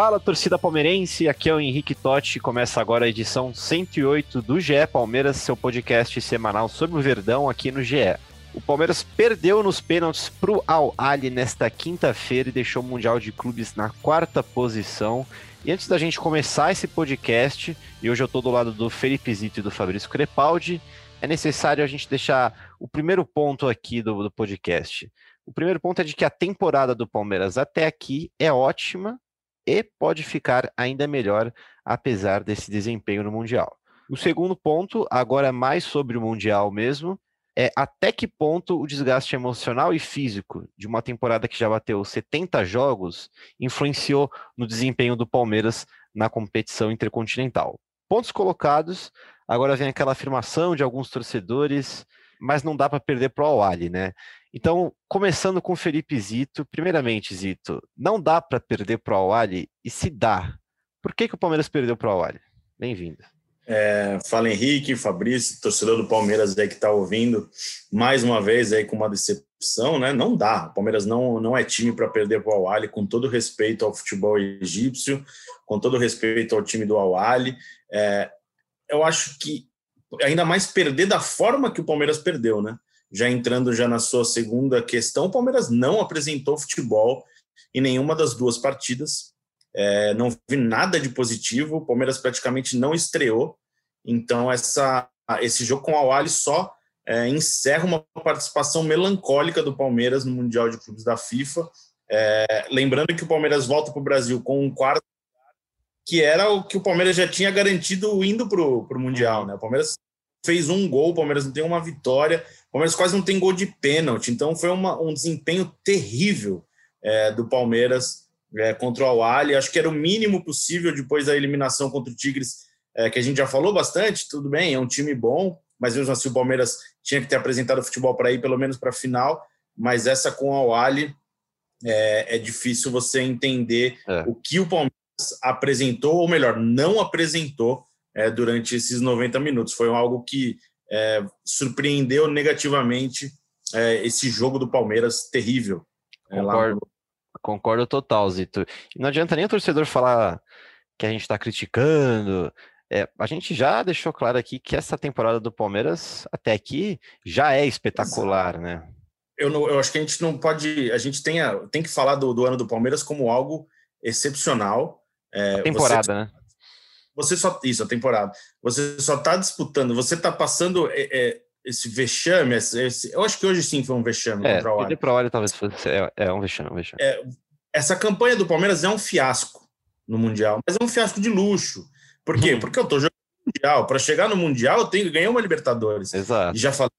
Fala torcida palmeirense, aqui é o Henrique Totti. Começa agora a edição 108 do GE Palmeiras, seu podcast semanal sobre o Verdão aqui no GE. O Palmeiras perdeu nos pênaltis para o Al Ali nesta quinta-feira e deixou o Mundial de Clubes na quarta posição. E antes da gente começar esse podcast, e hoje eu estou do lado do Felipe Zito e do Fabrício Crepaldi, é necessário a gente deixar o primeiro ponto aqui do, do podcast. O primeiro ponto é de que a temporada do Palmeiras até aqui é ótima e pode ficar ainda melhor apesar desse desempenho no Mundial. O segundo ponto, agora mais sobre o Mundial mesmo, é até que ponto o desgaste emocional e físico de uma temporada que já bateu 70 jogos influenciou no desempenho do Palmeiras na competição intercontinental. Pontos colocados, agora vem aquela afirmação de alguns torcedores, mas não dá para perder para o Awali, né? Então, começando com o Felipe Zito, primeiramente, Zito, não dá para perder para o Awali? E se dá, por que, que o Palmeiras perdeu para o Awali? Bem-vindo. É, fala Henrique, Fabrício, torcedor do Palmeiras aí que está ouvindo, mais uma vez aí com uma decepção, né? Não dá. O Palmeiras não, não é time para perder para o Awali, com todo respeito ao futebol egípcio, com todo respeito ao time do Awali. É, eu acho que ainda mais perder da forma que o Palmeiras perdeu, né? Já entrando já na sua segunda questão, o Palmeiras não apresentou futebol em nenhuma das duas partidas. É, não vi nada de positivo. O Palmeiras praticamente não estreou. Então, essa, esse jogo com o Awali só é, encerra uma participação melancólica do Palmeiras no Mundial de Clubes da FIFA. É, lembrando que o Palmeiras volta para o Brasil com um quarto, que era o que o Palmeiras já tinha garantido indo para o Mundial. Né? O Palmeiras fez um gol, o Palmeiras não tem uma vitória, o Palmeiras quase não tem gol de pênalti. Então, foi uma, um desempenho terrível é, do Palmeiras é, contra o Al Acho que era o mínimo possível depois da eliminação contra o Tigres, é, que a gente já falou bastante. Tudo bem, é um time bom, mas mesmo assim o Palmeiras tinha que ter apresentado o futebol para ir pelo menos para a final. Mas essa com o Al é, é difícil você entender É. o que o Palmeiras apresentou, ou melhor, não apresentou é, durante esses 90 minutos. Foi algo que é, surpreendeu negativamente é, esse jogo do Palmeiras terrível. é, Concordo. no- Concordo total, Zito. E não adianta nem o torcedor falar que a gente está criticando. É, a gente já deixou claro aqui que essa temporada do Palmeiras, até aqui, já é espetacular, né? eu, não- eu acho que a gente não pode. A gente tem, a- tem que falar do, do ano do Palmeiras como algo excepcional. É, A temporada, né? Você, você só. Isso, a temporada. Você só está disputando, você está passando é, é, esse vexame. Esse, eu acho que hoje sim foi um vexame É, contra o pro Olho talvez fosse. É, é um vexame, um vexame. Essa campanha do Palmeiras é um fiasco no Mundial, mas é um fiasco de luxo. Por quê? Uhum. Porque eu estou jogando Mundial. Para chegar no Mundial, eu tenho que ganhar uma Libertadores. Exato. E já falei,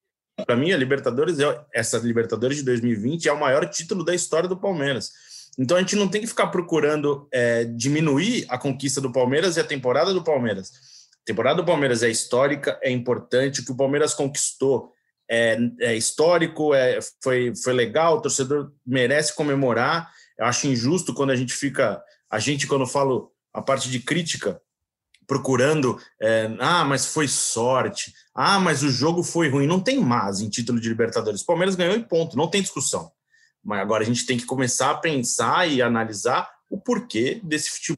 para mim, a Libertadores, é, essa Libertadores de 2020 é o maior título da história do Palmeiras. Então a gente não tem que ficar procurando é, diminuir a conquista do Palmeiras e a temporada do Palmeiras. A temporada do Palmeiras é histórica, é importante, o que o Palmeiras conquistou é, é histórico, é, foi, foi legal, o torcedor merece comemorar. Eu acho injusto quando a gente fica, a gente, quando eu falo a parte de crítica, procurando, é, ah, mas foi sorte, ah, mas o jogo foi ruim. Não tem mais em título de Libertadores. O Palmeiras ganhou e ponto, não tem discussão. Mas agora a gente tem que começar a pensar e analisar o porquê desse futebol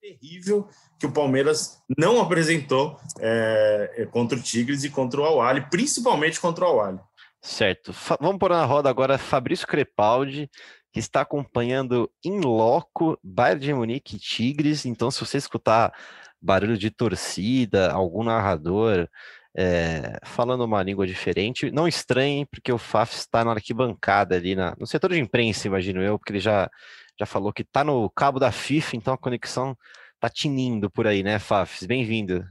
terrível que o Palmeiras não apresentou é, contra o Tigres e contra o Awali, principalmente contra o Awali. Certo. Fa- vamos pôr na roda agora Fabrício Crepaldi, que está acompanhando em loco Bayern de Munique e Tigres. Então, se você escutar barulho de torcida, algum narrador é, falando uma língua diferente, não estranhe, porque o Faf está na arquibancada ali, na, no setor de imprensa, imagino eu, porque ele já, já falou que está no cabo da FIFA, então a conexão está tinindo por aí, né, Fafs? Bem-vindo.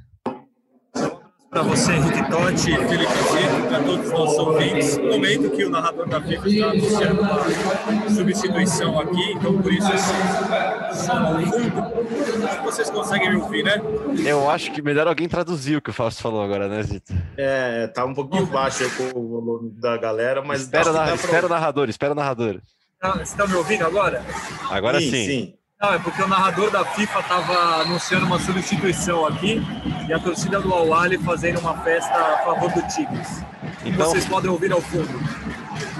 Para você, Henrique Totti, Felipe Zito, para todos os nossos ouvintes. No momento que o narrador da FIFA está anunciando uma substituição aqui, então por isso esse som ao fundo. Acho que vocês conseguem me ouvir, né? Eu acho que melhor alguém traduzir o que o Fausto falou agora, né, Zito? É, tá um pouquinho baixo com o volume da galera, mas. Espera, na, espera o narrador, espera o narrador. Tá, você está me ouvindo agora? Agora sim. sim. sim. Não, é porque o narrador da FIFA estava anunciando uma substituição aqui e a torcida do Awali fazendo uma festa a favor do Tigres. Então, vocês podem ouvir ao fundo.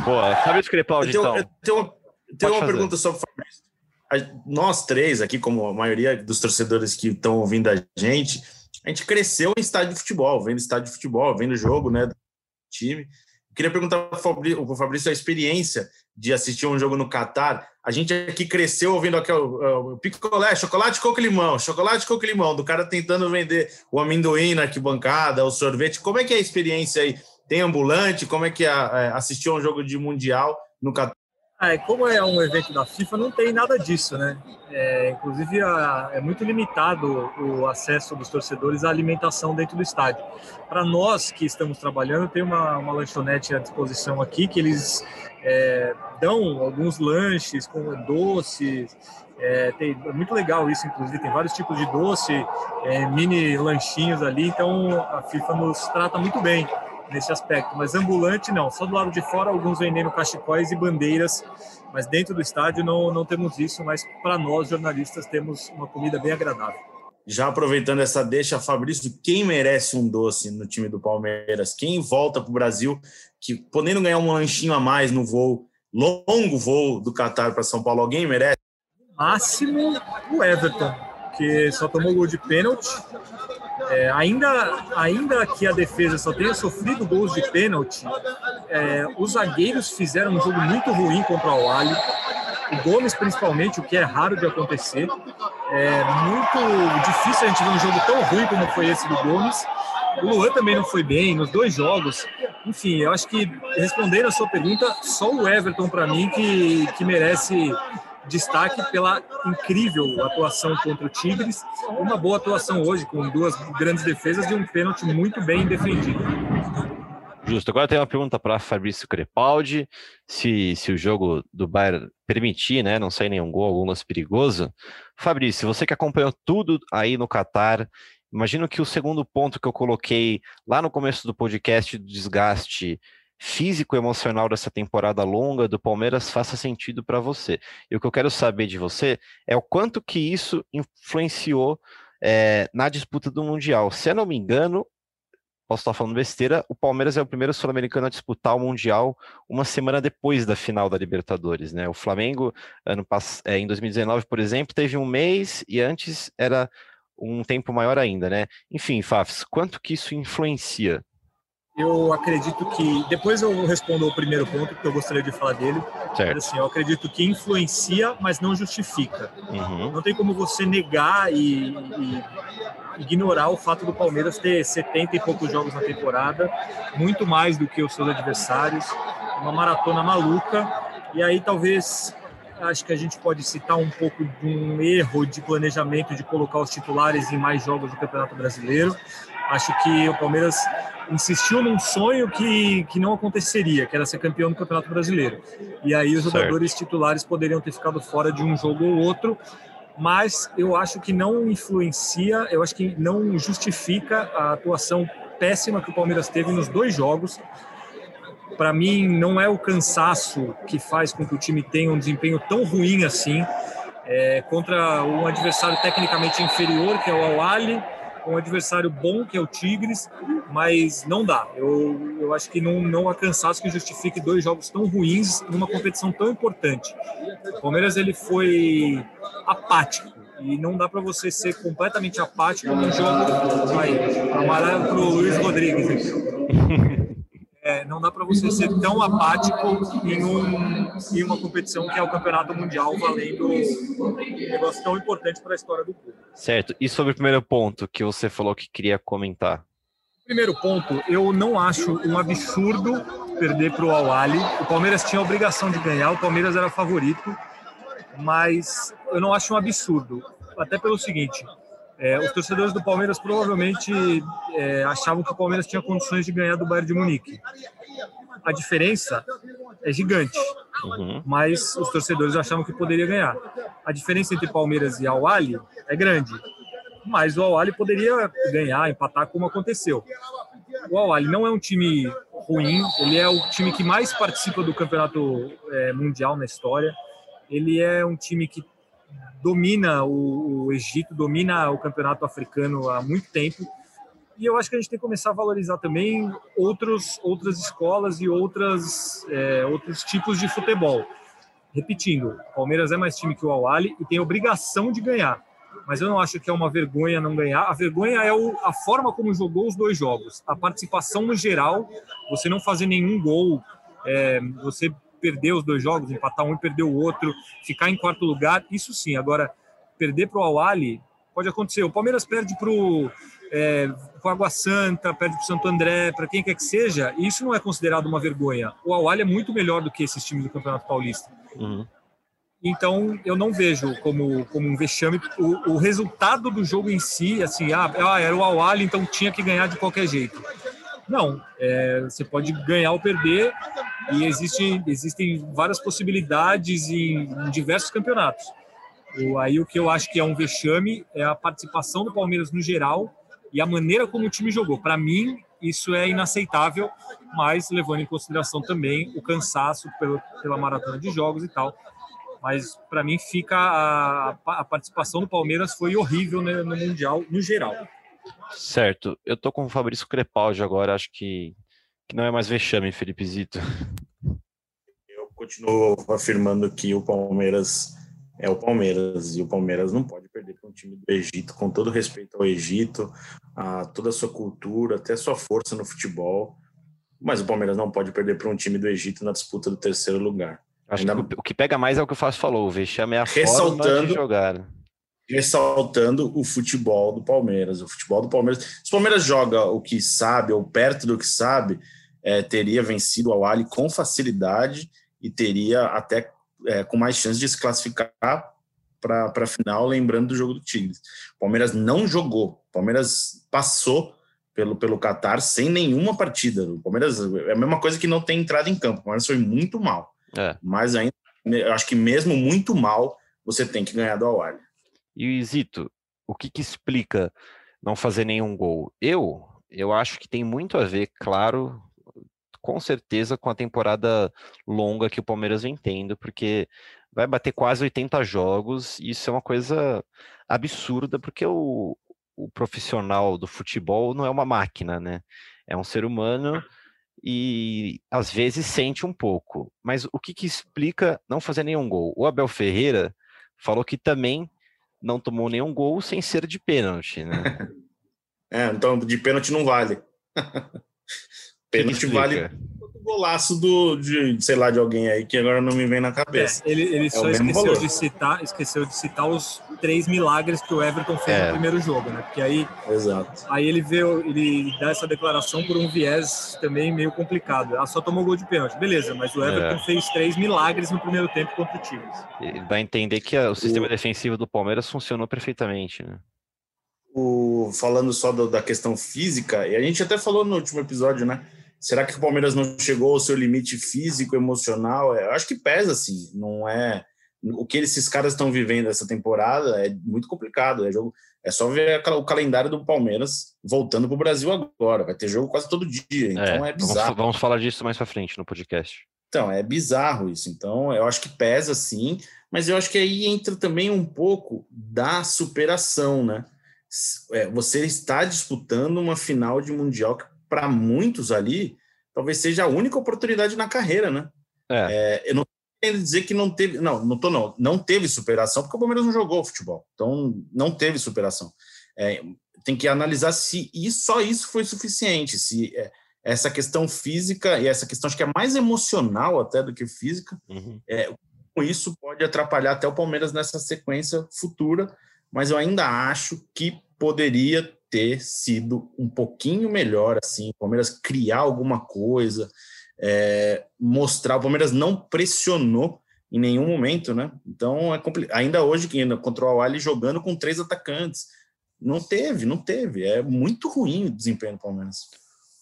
Boa, Fabrício Crepaldi, então. Eu tenho uma, tenho uma pergunta sobre o Fabrício. Nós três aqui, como a maioria dos torcedores que estão ouvindo a gente, a gente cresceu em estádio de futebol, vendo estádio de futebol, vendo jogo, né, do time. Eu queria perguntar para o Fabrício a experiência de assistir um jogo no Catar, a gente aqui cresceu ouvindo aquele o picolé, chocolate, coco limão, chocolate, coco limão, do cara tentando vender o amendoim na arquibancada, o sorvete. Como é que é a experiência aí? Tem ambulante? Como é que é, é assistir um jogo de Mundial no Catar? É, como é um evento da FIFA, não tem nada disso, né? É, inclusive, a, é muito limitado o acesso dos torcedores à alimentação dentro do estádio. Para nós que estamos trabalhando, tem uma, uma lanchonete à disposição aqui que eles é, dão alguns lanches com doces. É, tem, é muito legal isso, inclusive, tem vários tipos de doce, é, mini lanchinhos ali, então a FIFA nos trata muito bem nesse aspecto, mas ambulante não, só do lado de fora alguns vendendo cachecóis e bandeiras, mas dentro do estádio não, não temos isso, mas para nós jornalistas temos uma comida bem agradável. Já aproveitando essa deixa, Fabrício, quem merece um doce no time do Palmeiras? Quem volta para o Brasil, que podendo ganhar um lanchinho a mais no voo, longo voo do Catar para São Paulo, alguém merece? Máximo o Everton, que só tomou gol de pênalti é, ainda, ainda que a defesa só tenha sofrido gols de pênalti, é, os zagueiros fizeram um jogo muito ruim contra o Ali. O Gomes, principalmente, o que é raro de acontecer. É muito difícil a gente ver um jogo tão ruim como foi esse do Gomes. O Luan também não foi bem nos dois jogos. Enfim, eu acho que respondendo a sua pergunta, só o Everton, para mim, que, que merece destaque pela incrível atuação contra o Tigres, uma boa atuação hoje, com duas grandes defesas e um pênalti muito bem defendido. Justo. Agora tem uma pergunta para Fabrício Crepaldi. Se, se o jogo do Bayern permitir, né, não sair nenhum gol, algum lance perigoso. Fabrício, você que acompanhou tudo aí no Catar, imagino que o segundo ponto que eu coloquei lá no começo do podcast do desgaste físico emocional dessa temporada longa do Palmeiras faça sentido para você. E o que eu quero saber de você é o quanto que isso influenciou é, na disputa do Mundial. Se eu não me engano, posso estar falando besteira, o Palmeiras é o primeiro sul-americano a disputar o Mundial uma semana depois da final da Libertadores, né? O Flamengo, ano é, em 2019, por exemplo, teve um mês e antes era um tempo maior ainda, né? Enfim, Fafs, quanto que isso influencia? Eu acredito que depois eu respondo o primeiro ponto porque eu gostaria de falar dele. Certo. Mas, assim, eu acredito que influencia, mas não justifica. Uhum. Não tem como você negar e, e, ignorar o fato do Palmeiras ter 70 e poucos jogos na temporada, muito mais do que os seus adversários, uma maratona maluca. E aí talvez acho que a gente pode citar um pouco de um erro de planejamento de colocar os titulares em mais jogos do Campeonato Brasileiro. Acho que o Palmeiras insistiu num sonho que, que não aconteceria, que era ser campeão do Campeonato Brasileiro. E aí os jogadores certo. titulares poderiam ter ficado fora de um jogo ou outro, mas eu acho que não influencia, eu acho que não justifica a atuação péssima que o Palmeiras teve nos dois jogos. Para mim, não é o cansaço que faz com que o time tenha um desempenho tão ruim assim. É, contra um adversário tecnicamente inferior, que é o Al-Ali, um adversário bom, que é o Tigres, mas não dá. Eu, eu acho que não, não há cansaço que justifique dois jogos tão ruins numa competição tão importante. O Palmeiras ele foi apático e não dá para você ser completamente apático num jogo. Vai, amarelo para o Luiz Rodrigues. É, não dá para você ser tão apático em, um, em, uma competição que é o Campeonato Mundial, valendo um negócio tão importante para a história do clube. Certo. E sobre o primeiro ponto que você falou que queria comentar? Primeiro ponto, eu não acho um absurdo perder para o Awali. O Palmeiras tinha a obrigação de ganhar, o Palmeiras era favorito, mas eu não acho um absurdo. Até pelo seguinte, É, os torcedores do Palmeiras provavelmente é, achavam que o Palmeiras tinha condições de ganhar do Bayern de Munique. A diferença é gigante, uhum. mas os torcedores achavam que poderia ganhar. A diferença entre Palmeiras e Al Ahly é grande, mas o Al Ahly poderia ganhar, empatar como aconteceu. O Al Ahly não é um time ruim, ele é o time que mais participa do campeonato é, mundial na história. Ele é um time que domina o, o, Egito, domina o campeonato africano há muito tempo. E eu acho que a gente tem que começar a valorizar também outros, outras escolas e outras, é, outros tipos de futebol. Repetindo, o Palmeiras é mais time que o Al e tem obrigação de ganhar. Mas eu não acho que é uma vergonha não ganhar. A vergonha é o, a forma como jogou os dois jogos. A participação no geral, você não fazer nenhum gol, é, você perder os dois jogos, empatar um e perder o outro, ficar em quarto lugar, isso sim. Agora, perder para o Awali pode acontecer. O Palmeiras perde para o é, Água Santa, perde para o Santo André, para quem quer que seja, isso não é considerado uma vergonha. O Awali é muito melhor do que esses times do Campeonato Paulista. Uhum. Então, eu não vejo como, como um vexame o, o resultado do jogo em si, assim, ah, ah era o Awali, então tinha que ganhar de qualquer jeito. Não, é, você pode ganhar ou perder e existe, existem várias possibilidades em, em diversos campeonatos. O, aí o que eu acho que é um vexame é a participação do Palmeiras no geral e a maneira como o time jogou. Para mim, isso é inaceitável, mas levando em consideração também o cansaço pela, pela maratona de jogos e tal. Mas para mim fica a, a, participação do Palmeiras foi horrível no Mundial no geral. Certo. Eu tô com o Fabrício Crepaldi agora, acho que, que não é mais vexame, Felipe Zito. Eu continuo afirmando que o Palmeiras é o Palmeiras, e o Palmeiras não pode perder para um time do Egito, com todo respeito ao Egito, a toda a sua cultura, até a sua força no futebol. Mas o Palmeiras não pode perder para um time do Egito na disputa do terceiro lugar. Acho Ainda... que o que pega mais é o que o Fábio falou, o vexame é a forma de jogar ressaltando o futebol do Palmeiras. O futebol do Palmeiras. Se o Palmeiras joga o que sabe, ou perto do que sabe, é, teria vencido o Ali com facilidade e teria até é, com mais chance de se classificar para a final, lembrando do jogo do Tigres. O Palmeiras não jogou. O Palmeiras passou pelo, pelo Qatar sem nenhuma partida. O Palmeiras é a mesma coisa que não tem entrado em campo. O Palmeiras foi muito mal. É. Mas ainda, acho que mesmo muito mal, você tem que ganhar do Awali. E Zito, o que, que explica não fazer nenhum gol? Eu, eu acho que tem muito a ver, claro, com certeza com a temporada longa que o Palmeiras vem tendo, porque vai bater quase 80 jogos, e isso é uma coisa absurda, porque o, o profissional do futebol não é uma máquina, né? É um ser humano e às vezes sente um pouco. Mas o que, que explica não fazer nenhum gol? O Abel Ferreira falou que também não tomou nenhum gol sem ser de pênalti, né? é, então de pênalti não vale. pênalti vale golaço do, de, sei lá, de alguém aí que agora não me vem na cabeça. É, ele, ele é só esqueceu de, citar, esqueceu de citar os três milagres que o Everton fez é. no primeiro jogo, né? Porque aí, Exato. aí ele veio, ele dá essa declaração por um viés também meio complicado. Ela só tomou gol de pênalti, beleza, mas o Everton é. fez três milagres no primeiro tempo contra o Tigres. Ele vai entender que o sistema o... defensivo do Palmeiras funcionou perfeitamente, né? O, falando só do, da questão física, e a gente até falou no último episódio, né? Será que o Palmeiras não chegou ao seu limite físico, emocional? É, eu acho que pesa, assim. Não é o que esses caras estão vivendo essa temporada é muito complicado. É, jogo, é só ver o calendário do Palmeiras voltando para o Brasil agora. Vai ter jogo quase todo dia. Então é, é bizarro. Vamos, vamos, falar disso mais para frente no podcast. Então, é bizarro isso. Então, eu acho que pesa sim, mas eu acho que aí entra também um pouco da superação, né? É, você está disputando uma final de Mundial que para muitos ali, talvez seja a única oportunidade na carreira, né? É. É, eu não quero dizer que não teve, não, não tô não, não teve superação porque o Palmeiras não jogou futebol, então não teve superação. É, tem que analisar se isso, só isso foi suficiente, se é, essa questão física e essa questão acho que é mais emocional até do que física, uhum. é, isso pode atrapalhar até o Palmeiras nessa sequência futura, mas eu ainda acho que poderia ter sido um pouquinho melhor, assim, o Palmeiras criar alguma coisa, é, mostrar. O Palmeiras não pressionou em nenhum momento, né? Então é complicado. Ainda hoje, contra o Awali jogando com três atacantes. Não teve, não teve. É muito ruim o desempenho do Palmeiras.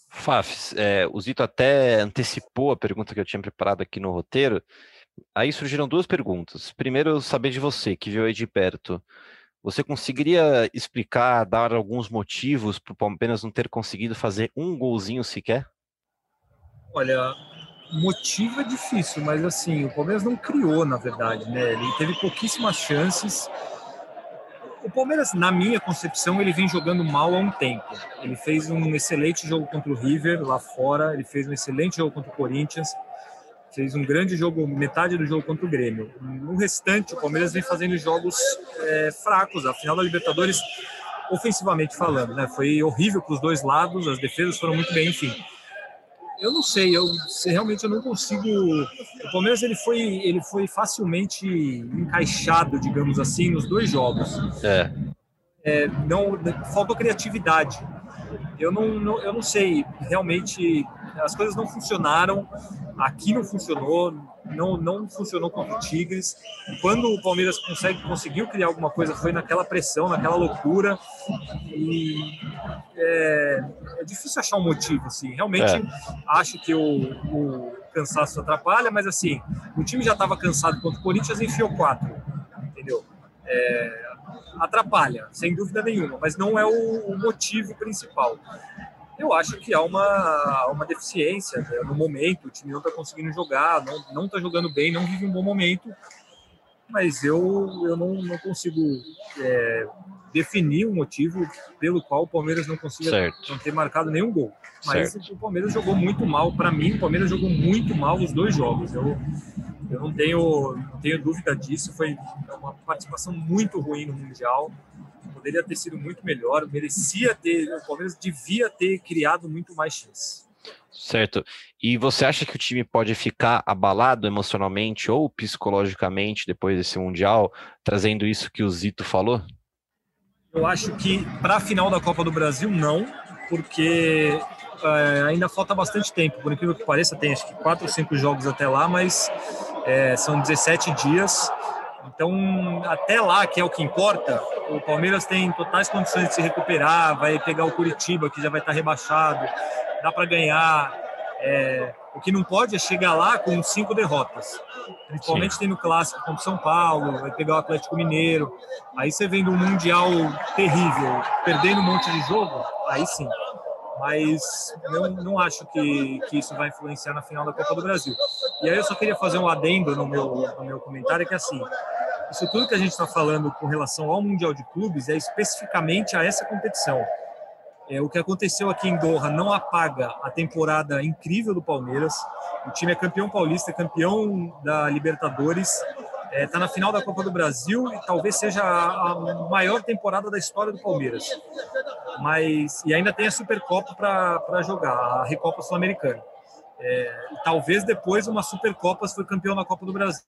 Fafs, é, o Zito até antecipou a pergunta que eu tinha preparado aqui no roteiro. Aí surgiram duas perguntas. Primeiro, saber de você, que viu aí de perto. Você conseguiria explicar, dar alguns motivos para o Palmeiras não ter conseguido fazer um golzinho sequer? Olha, motivo é difícil, mas assim, o Palmeiras não criou, na verdade, né? Ele teve pouquíssimas chances. O Palmeiras, na minha concepção, ele vem jogando mal há um tempo. Ele fez um excelente jogo contra o River lá fora, ele fez um excelente jogo contra o Corinthians, fez um grande jogo, metade do jogo contra o Grêmio. No restante, o Palmeiras vem fazendo jogos é, fracos. A final da Libertadores, ofensivamente falando, né, foi horrível para os dois lados, as defesas foram muito bem, enfim. Eu não sei, eu realmente eu não consigo. O Palmeiras ele foi, ele foi facilmente encaixado, digamos assim, nos dois jogos. É. é não faltou criatividade. Eu não, não, eu não sei, realmente as coisas não funcionaram. Aqui não funcionou, não, não funcionou contra o Tigres. Quando o Palmeiras consegue, conseguiu criar alguma coisa, foi naquela pressão, naquela loucura. E é, é difícil achar um motivo. Assim. Realmente é. acho que o, o, cansaço atrapalha, mas assim, o time já estava cansado contra o Corinthians e enfiou quatro. Entendeu? É, atrapalha, sem dúvida nenhuma, mas não é o, o motivo principal eu acho que há uma, uma deficiência né? no momento. O time não está conseguindo jogar, não está jogando bem, não vive um bom momento. Mas eu, eu não, não consigo é, definir um motivo pelo qual o Palmeiras não consiga não ter marcado nenhum gol. Mas certo. o Palmeiras jogou muito mal. Para mim, o Palmeiras jogou muito mal os dois jogos. Eu, eu não tenho, não tenho dúvida disso. Foi uma participação muito ruim no Mundial poderia ter sido muito melhor, merecia ter, o Palmeiras devia ter criado muito mais chances. Certo. E você acha que o time pode ficar abalado emocionalmente ou psicologicamente depois desse Mundial, trazendo isso que o Zito falou? Eu acho que para a final da Copa do Brasil, não, porque é, ainda falta bastante tempo. Por incrível que pareça, tem acho que quatro ou cinco jogos até lá, mas é, são 17 dias. Então, até lá, que é o que importa, o Palmeiras tem totais condições de se recuperar, vai pegar o Curitiba, que já vai estar rebaixado, dá para ganhar. É, o que não pode é chegar lá com cinco derrotas. Principalmente tem no clássico contra São Paulo, vai pegar o Atlético Mineiro. Aí você vendo um Mundial terrível, perdendo um monte de jogo, aí sim mas não, não acho que, que isso vai influenciar na final da Copa do Brasil. E aí eu só queria fazer um adendo no meu, no meu comentário, que é assim, isso tudo que a gente está falando com relação ao Mundial de Clubes é especificamente a essa competição. É, o que aconteceu aqui em Doha não apaga a temporada incrível do Palmeiras. O time é campeão paulista, campeão da Libertadores, está é, tá na final da Copa do Brasil e talvez seja a, maior temporada da história do Palmeiras mas e ainda tem a Supercopa para jogar, a Recopa Sul-Americana. É, talvez depois uma Supercopa se for campeão da Copa do Brasil.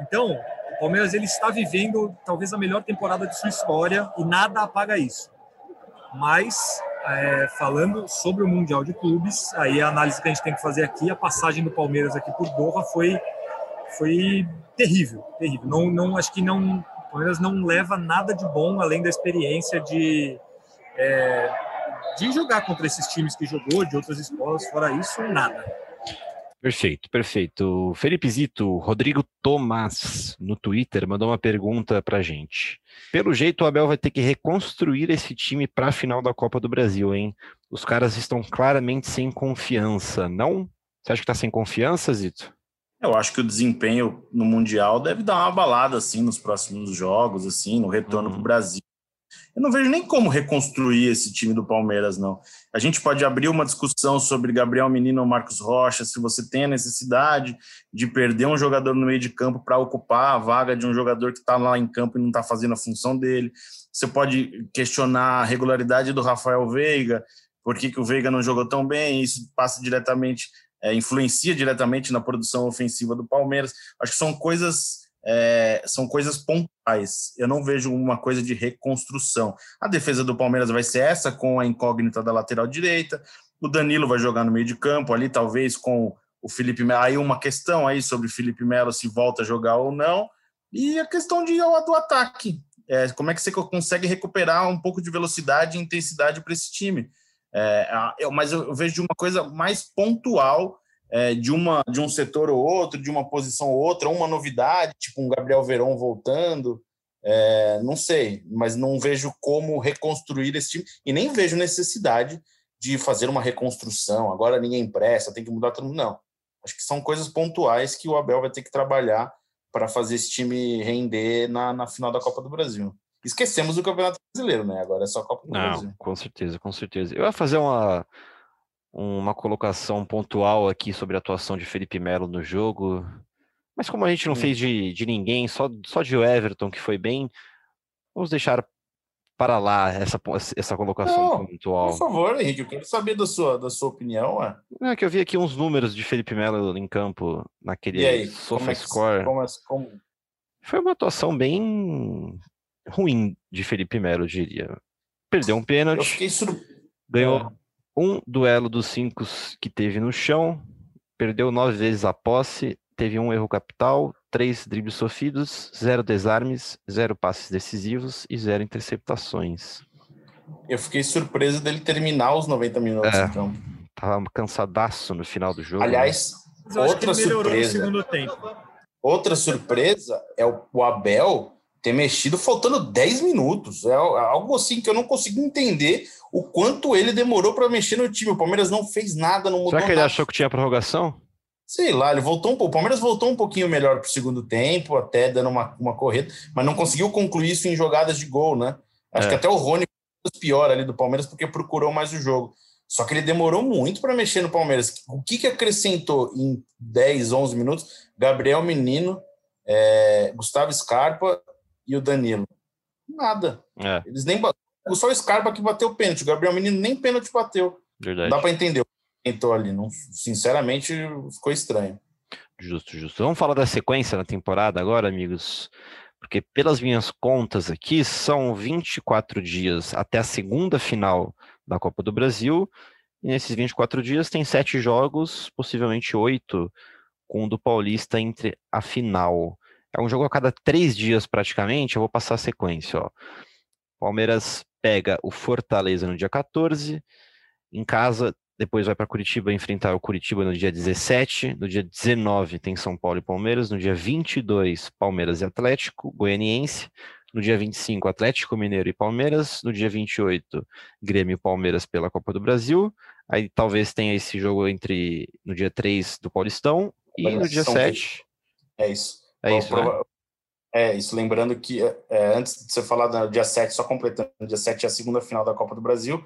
Então, o Palmeiras ele está vivendo talvez a melhor temporada de sua história e nada apaga isso. Mas é, falando sobre o Mundial de Clubes, aí a análise que a gente tem que fazer aqui, a passagem do Palmeiras aqui por Doha foi foi terrível, terrível. Não, não acho que não o Palmeiras não leva nada de bom além da experiência de é, de jogar contra esses times que jogou, de outras escolas, fora isso, nada. Perfeito, perfeito. Felipe Zito, Rodrigo Tomás, no Twitter, mandou uma pergunta pra gente. Pelo jeito, o Abel vai ter que reconstruir esse time para a final da Copa do Brasil, hein? Os caras estão claramente sem confiança, não? Você acha que tá sem confiança, Zito? Eu acho que o desempenho no Mundial deve dar uma balada, assim, nos próximos jogos, assim, no retorno uhum. para o Brasil. Eu não vejo nem como reconstruir esse time do Palmeiras, não. A gente pode abrir uma discussão sobre Gabriel Menino ou Marcos Rocha, se você tem a necessidade de perder um jogador no meio de campo para ocupar a vaga de um jogador que está lá em campo e não está fazendo a função dele. Você pode questionar a regularidade do Rafael Veiga, por que, que o Veiga não jogou tão bem, isso passa diretamente, é, influencia diretamente na produção ofensiva do Palmeiras. Acho que são coisas é, são coisas pontuais. Eu não vejo uma coisa de reconstrução. A defesa do Palmeiras vai ser essa, com a incógnita da lateral direita. O Danilo vai jogar no meio de campo, ali talvez com o Felipe Melo. Aí uma questão aí sobre Felipe Melo se volta a jogar ou não. E a questão de, do ataque. é, como é que você consegue recuperar um pouco de velocidade e intensidade para esse time. É, eu, mas eu, vejo uma coisa mais pontual, é, de, uma, de um setor ou outro, de uma posição ou outra, uma novidade, tipo um Gabriel Verón voltando. É, não sei, mas não vejo como reconstruir esse time e nem vejo necessidade de fazer uma reconstrução. Agora ninguém presta, tem que mudar mundo. Não. Acho que são coisas pontuais que o Abel vai ter que trabalhar para fazer esse time render na, na final da Copa do Brasil. Esquecemos do Campeonato Brasileiro, né? Agora é só Copa do Não, Brasil. Com certeza, com certeza. Eu ia fazer uma, uma colocação pontual aqui sobre a atuação de Felipe Melo no jogo. Mas como a gente não fez de, de ninguém, só, só de Everton, que foi bem, vamos deixar para lá essa, essa colocação não, pontual. Por favor, Henrique, eu quero saber da sua, da sua opinião. Ué. É que eu vi aqui uns números de Felipe Melo em campo naquele e Sofa Score. Como, é, como... Foi uma atuação bem ruim de Felipe Melo, diria. Perdeu um pênalti. Sur... Ganhou é. um duelo dos cinco que teve no chão. Perdeu nove vezes a posse teve um erro capital, três dribles sofridos, zero desarmes, zero passes decisivos e zero interceptações. Eu fiquei surpreso dele terminar os 90 minutos, é, então. Tava cansadaço no final do jogo. Aliás, né? outra surpresa. Outra surpresa é o Abel ter mexido faltando 10 minutos. É algo assim que eu não consigo entender o quanto ele demorou para mexer no time. O Palmeiras não fez nada, não mudou Será que ele nada. achou que tinha prorrogação? sei lá, ele voltou um pouco. O Palmeiras voltou um pouquinho melhor para o segundo tempo, até dando uma, uma corrida, mas não conseguiu concluir isso em jogadas de gol, né? Acho é. que até o Rony foi pior ali do Palmeiras porque procurou mais o jogo. Só que ele demorou muito para mexer no Palmeiras. O que, que acrescentou em 10, 11 minutos? Gabriel Menino, é, Gustavo Scarpa e o Danilo. Nada. É. Eles nem só o Scarpa que bateu o pênalti. O Gabriel Menino nem pênalti bateu. Verdade. Dá para entender tentou ali. Não, sinceramente, ficou estranho. Justo, justo. Vamos falar da sequência na temporada agora, amigos? Porque pelas minhas contas aqui, são 24 dias até a segunda final da Copa do Brasil. E nesses 24 dias tem sete jogos, possivelmente oito, com o do Paulista entre a final. É um jogo a cada três dias praticamente. Eu vou passar a sequência. Ó. Palmeiras pega o Fortaleza no dia 14. Em casa depois vai para Curitiba enfrentar o Curitiba no dia 17. No dia 19 tem São Paulo e Palmeiras. No dia 22, Palmeiras e Atlético Goianiense. No dia 25, Atlético Mineiro e Palmeiras. No dia 28, Grêmio e Palmeiras pela Copa do Brasil. Aí talvez tenha esse jogo entre no dia 3 do Paulistão e no dia 7. É isso. É isso, né? É isso, lembrando que é, antes de você falar do dia 7, só completando, dia 7 é a segunda final da Copa do Brasil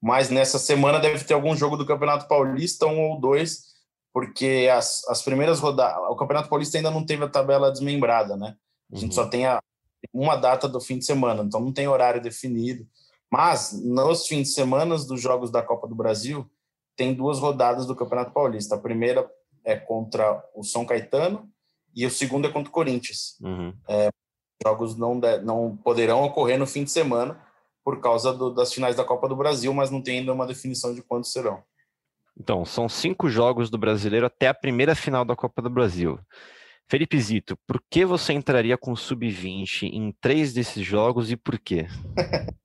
mas nessa semana deve ter algum jogo do Campeonato Paulista, um ou dois, porque as, as primeiras rodadas. O Campeonato Paulista ainda não teve a tabela desmembrada, né? A gente uhum. só tem a, uma data do fim de semana, então não tem horário definido. Mas nos fins de semana dos jogos da Copa do Brasil, tem duas rodadas do Campeonato Paulista. A primeira é contra o São Caetano e o segundo é contra o Corinthians. Uhum. É, jogos não, de, não poderão ocorrer no fim de semana por causa do, das finais da Copa do Brasil, mas não tem ainda uma definição de quando serão. Então, são cinco jogos do brasileiro até a primeira final da Copa do Brasil. Felipe Zito, por que você entraria com sub-20 em três desses jogos e por quê?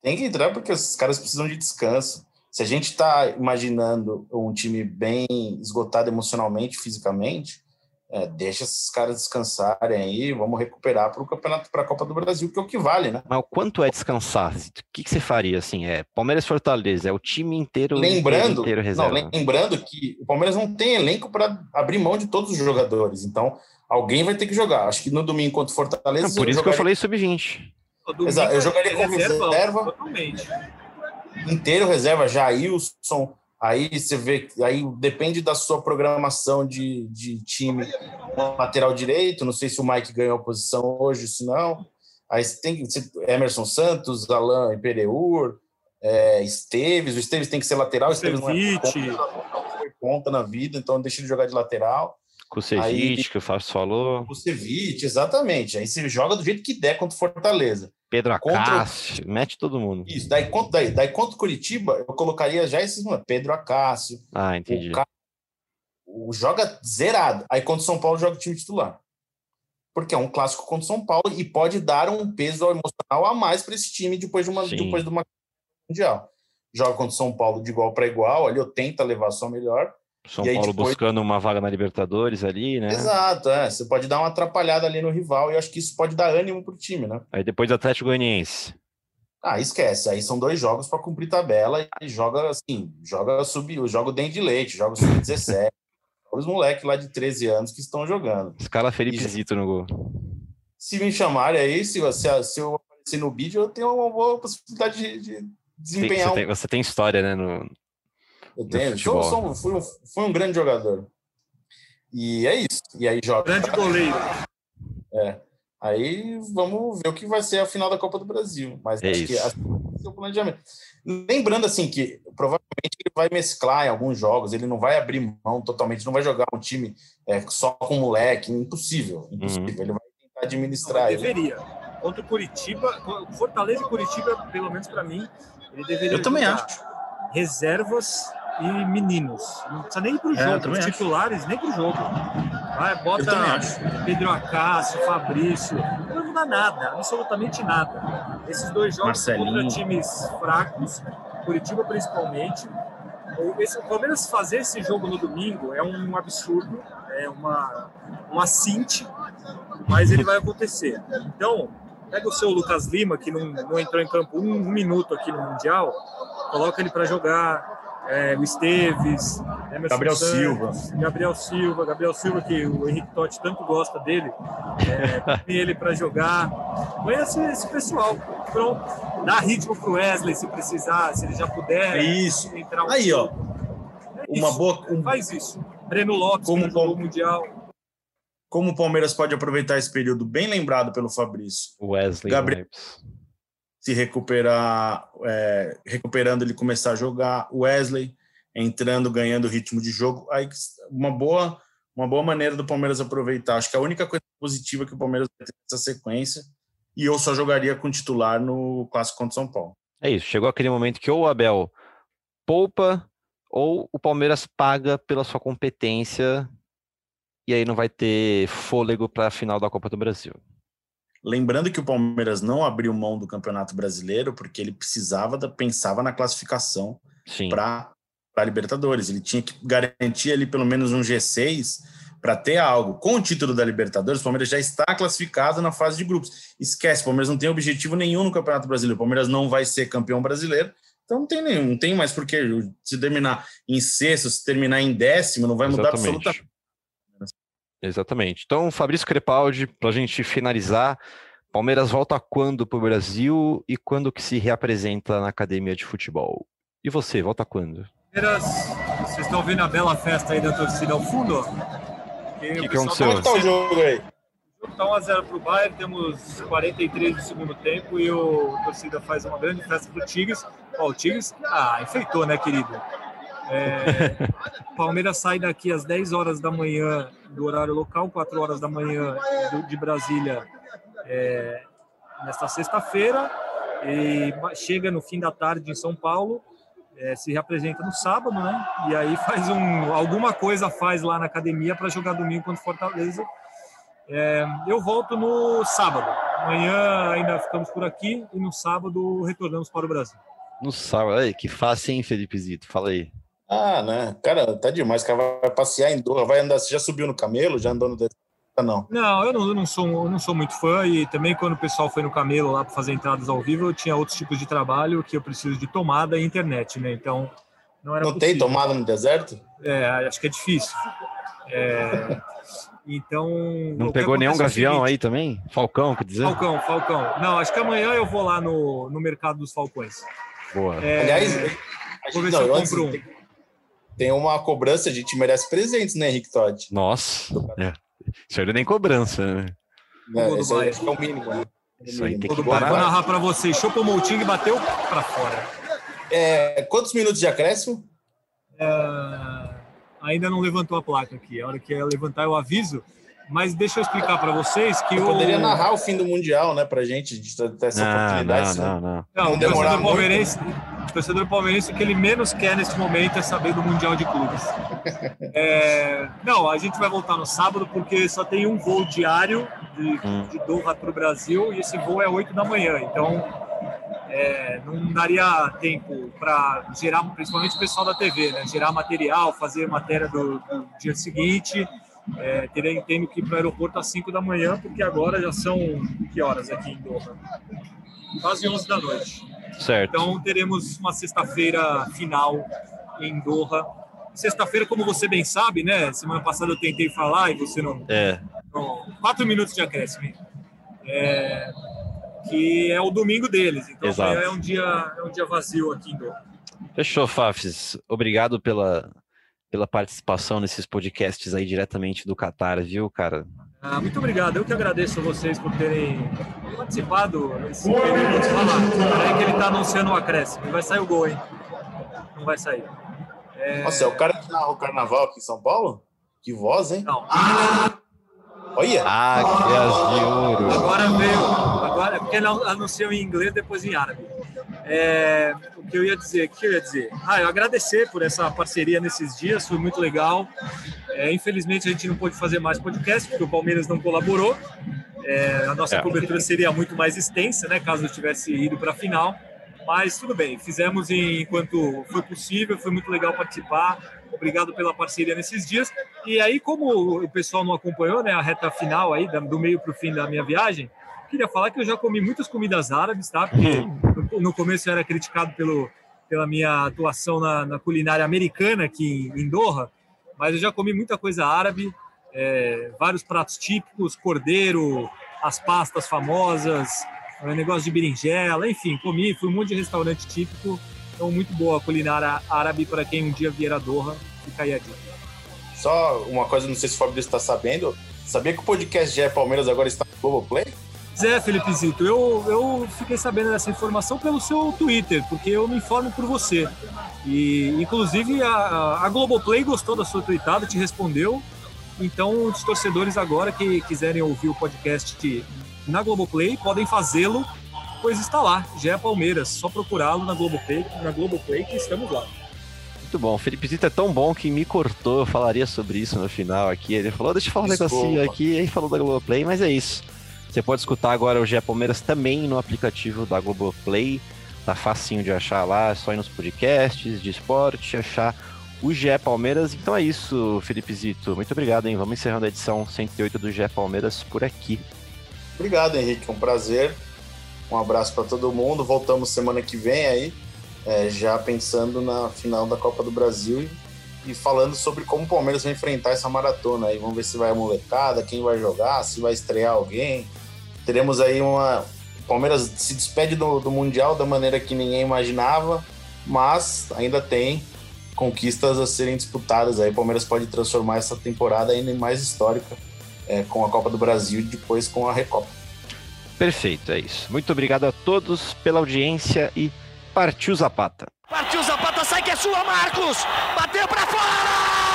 tem que entrar porque os caras precisam de descanso. Se a gente está imaginando um time bem esgotado emocionalmente, fisicamente, é, deixa esses caras descansarem aí, vamos recuperar para o campeonato, para a Copa do Brasil, que é o que vale, né? Mas o quanto é descansar? O que, que você faria assim? É Palmeiras Fortaleza, é o time inteiro, lembrando, inteiro reserva. Não, lembrando que o Palmeiras não tem elenco para abrir mão de todos os jogadores, então alguém vai ter que jogar. Acho que no domingo contra o Fortaleza. Não, por isso jogaria... que eu falei sub-20. Exato, eu jogaria com reserva, reserva totalmente. inteiro reserva, Jailson, Aí você vê, aí depende da sua programação de, de time lateral direito. Não sei se o Mike ganhou a posição hoje, se não. Aí você tem Emerson Santos, Alain Pereur, é, Esteves. O Esteves tem que ser lateral, o Esteves não é ponta, foi ponta na vida, então deixa ele jogar de lateral. Kusevich, que o Fábio falou. Kusevich, exatamente. Aí você joga do jeito que der contra o Fortaleza. Pedro Acácio, contra... mete todo mundo. Isso, daí contra, daí, daí contra o Curitiba, eu colocaria já esses nomes, Pedro Acácio. Ah, entendi. O, o, joga zerado. Aí contra o São Paulo joga o time titular. porque é um clássico contra o São Paulo e pode dar um peso emocional a mais para esse time depois de uma depois de uma mundial. Joga contra o São Paulo de igual para igual, ali eu tenta levar só melhor. São Paulo depois... buscando uma vaga na Libertadores ali, né? Exato, é. Você pode dar uma atrapalhada ali no rival e acho que isso pode dar ânimo pro time, né? Aí depois Atlético Goianiense. Ah, esquece. Aí são dois jogos para cumprir tabela e joga assim, joga sub, joga o dente de leite, joga sub-17. os moleques lá de 13 anos que estão jogando. Escala Felipe e, Zito no gol. Se me chamarem aí, se, se, se eu aparecer no vídeo, eu tenho uma boa possibilidade de, de desempenhar. Você tem, você tem história, né? No, eu tenho. Sou, sou, fui, um, fui um grande jogador. E é isso. E aí joga. Grande goleiro. É. Aí vamos ver o que vai ser a final da Copa do Brasil. Mas é acho isso. que assim, o planejamento. Lembrando assim que provavelmente ele vai mesclar em alguns jogos, ele não vai abrir mão totalmente, não vai jogar um time é, só com moleque, impossível, impossível. Uhum. Ele vai tentar administrar. Não, ele deveria. Contra o Curitiba, Fortaleza e Curitiba, pelo menos para mim, ele deveria. Eu também acho. Reservas e meninos. Não precisa nem ir pro é, jogo, os titulares acho. nem pro jogo. Vai, bota Pedro Acácio, Fabrício, não muda nada, absolutamente nada. Esses dois jogos Marcelinho. contra times fracos, Curitiba principalmente. Esse, o Palmeiras fazer esse jogo no domingo é um absurdo, é uma, uma cinte, mas ele vai acontecer. Então, pega o seu Lucas Lima, que não, não entrou em campo um, um minuto aqui no Mundial, coloca ele para jogar, é, o Esteves, Emerson Gabriel Santos, Silva. Gabriel Silva, Gabriel Silva, que o Henrique Totti tanto gosta dele, é, ele para jogar. Conhece esse pessoal. Pronto. Dá ritmo pro Wesley se precisar, se ele já puder. É isso. Entrar um Aí, ó. É uma boa. Um... Faz isso. Breno Lopes, como que jogou o Mundial. Como o Palmeiras pode aproveitar esse período bem lembrado pelo Fabrício? Wesley Gabriel, se recuperar, é, recuperando ele começar a jogar, Wesley entrando, ganhando ritmo de jogo, aí uma boa, uma boa maneira do Palmeiras aproveitar. Acho que a única coisa positiva que o Palmeiras vai ter nessa sequência, e eu só jogaria com titular no clássico contra São Paulo. É isso, chegou aquele momento que ou o Abel poupa ou o Palmeiras paga pela sua competência e aí não vai ter fôlego para a final da Copa do Brasil. Lembrando que o Palmeiras não abriu mão do Campeonato Brasileiro porque ele precisava da, pensava na classificação para a Libertadores. Ele tinha que garantir ali pelo menos um G6 para ter algo. Com o título da Libertadores, o Palmeiras já está classificado na fase de grupos. Esquece, o Palmeiras não tem objetivo nenhum no Campeonato Brasileiro. O Palmeiras não vai ser campeão brasileiro. Então não tem nenhum, não tem mais porque se terminar em sexto, se terminar em décimo, não vai mudar absolutamente Exatamente. Então, Fabrício Crepaldi, para a gente finalizar, Palmeiras volta quando para o Brasil e quando que se reapresenta na academia de futebol? E você, volta quando? Palmeiras, vocês estão vendo a bela festa aí da torcida ao fundo? O que, que aconteceu? Como está o jogo aí? Está 1x0 para o Bayern, temos 43 do segundo tempo e o a torcida faz uma grande festa para o Tigres. Ó, o Tigres, ah, enfeitou, né, querido? É, Palmeiras sai daqui às 10 horas da manhã do horário local, 4 horas da manhã de Brasília, é, nesta sexta-feira, e chega no fim da tarde em São Paulo, é, se representa no sábado, né? E aí faz um alguma coisa faz lá na academia para jogar domingo contra Fortaleza. É, eu volto no sábado. Amanhã ainda ficamos por aqui e no sábado retornamos para o Brasil. No sábado, aí, que fácil, hein, Felipe Zito? Fala aí. Ah, né? Cara, tá demais. O cara vai passear em Doha, vai andar. Você já subiu no camelo? Já andou no deserto? Não. Não, eu não, eu não sou, eu não sou muito fã e também quando o pessoal foi no camelo lá para fazer entradas ao vivo, eu tinha outros tipos de trabalho que eu preciso de tomada e internet, né? Então não era Não possível. tem tomada no deserto? É, acho que é difícil. É, então. Não pegou nenhum é gavião aí também? Falcão, quer dizer? Falcão, Falcão. Não, acho que amanhã eu vou lá no, no mercado dos Falcões. Boa. É, Aliás, vou ver não, se eu compro um tem uma cobrança, a gente merece presentes, né, Henrique Todd? Nossa, é. isso aí nem cobrança, né? É, esse é, é o mínimo, né? Isso aí tem que parar. Vou narrar para vocês. Chopo Moutinho bateu para fora. É, quantos minutos de acréscimo? É, ainda não levantou a placa aqui. A hora que levantar, eu aviso. Mas deixa eu explicar para vocês que eu... Poderia narrar o fim do Mundial, né, pra gente, de ter essa não, oportunidade. Não, não, não. Não, não o torcedor palmeirense, o torcedor palmeirense, o que ele menos quer nesse momento é saber do Mundial de Clubes. É... Não, a gente vai voltar no sábado porque só tem um voo diário de, hum. de Doha para o Brasil e esse voo é 8 da manhã. Então, é, não daria tempo para gerar, principalmente o pessoal da TV, né? gerar material, fazer matéria do, do dia seguinte. É, teria tendo que ir para o aeroporto às 5 da manhã, porque agora já são que horas aqui em Doha? Quase 11 da noite. Certo. Então teremos uma sexta-feira final em Doha. Sexta-feira, como você bem sabe, né? Semana passada eu tentei falar e você não. É. Não, quatro minutos de acréscimo. É, que é o domingo deles. Então Exato. é um dia é um dia vazio aqui em Doha. Fechou, Fafs. Obrigado pela, pela participação nesses podcasts aí diretamente do Catar, viu, cara? Ah, muito obrigado. Eu que agradeço a vocês por terem participado nesse. Olha que ele está anunciando o acréscimo. Vai sair o gol, hein? Não vai sair. É... Nossa, é o cara que narra o carnaval aqui em São Paulo? Que voz, hein? Não. Olha! Ah, que as de ouro. Agora veio. Agora, porque ele anunciou em inglês, depois em árabe. É, o que eu ia dizer? O que eu ia dizer? Ah, eu agradecer por essa parceria nesses dias, foi muito legal. É, infelizmente a gente não pôde fazer mais podcast, porque o Palmeiras não colaborou. É, a nossa é. cobertura seria muito mais extensa, né, caso eu tivesse ido para a final. Mas tudo bem, fizemos enquanto foi possível, foi muito legal participar. Obrigado pela parceria nesses dias. E aí, como o pessoal não acompanhou né, a reta final aí, do meio para o fim da minha viagem, queria falar que eu já comi muitas comidas árabes, tá? Porque no, começo eu era criticado pelo, pela minha atuação na, na culinária americana aqui em, em Doha, mas eu já comi muita coisa árabe, é, vários pratos típicos, cordeiro, as pastas famosas, é, negócio de berinjela, enfim, comi, fui um monte de restaurante típico. Então, muito boa a culinária árabe para quem um dia vier a Doha, fica aí a dica. Só uma coisa, não sei se o Fabrício está sabendo, sabia que o podcast GE Palmeiras agora está no Globoplay? É, Felipe Zito, eu, eu fiquei sabendo dessa informação pelo seu Twitter, porque eu me informo por você. E, inclusive, a, a Globoplay gostou da sua tweetada, te respondeu. Então, os torcedores agora que quiserem ouvir o podcast na Globoplay podem fazê-lo, pois está lá, já é Palmeiras. Só procurá-lo na Globoplay, na Globoplay que estamos lá. Muito bom. O Felipe Zito é tão bom que me cortou. Eu falaria sobre isso no final aqui. Ele falou: deixa eu falar um negocinho aqui. E aí falou da Globoplay, mas é isso. Você pode escutar agora o GE Palmeiras também no aplicativo da Globoplay. Tá facinho de achar lá, é só ir nos podcasts de esporte, achar o GE Palmeiras. Então é isso, Felipe Zito. Muito obrigado, hein? Vamos encerrando a edição 108 do GE Palmeiras por aqui. Obrigado, Henrique. É um prazer. Um abraço para todo mundo. Voltamos semana que vem aí, é, já pensando na final da Copa do Brasil e, e falando sobre como o Palmeiras vai enfrentar essa maratona aí. Vamos ver se vai a molecada, quem vai jogar, se vai estrear alguém. Teremos aí uma. O Palmeiras se despede do, do Mundial da maneira que ninguém imaginava, mas ainda tem conquistas a serem disputadas. Aí o Palmeiras pode transformar essa temporada ainda em mais histórica é, com a Copa do Brasil e depois com a Recopa. Perfeito, é isso. Muito obrigado a todos pela audiência e partiu Zapata. Partiu Zapata, sai que é sua, Marcos! Bateu para fora!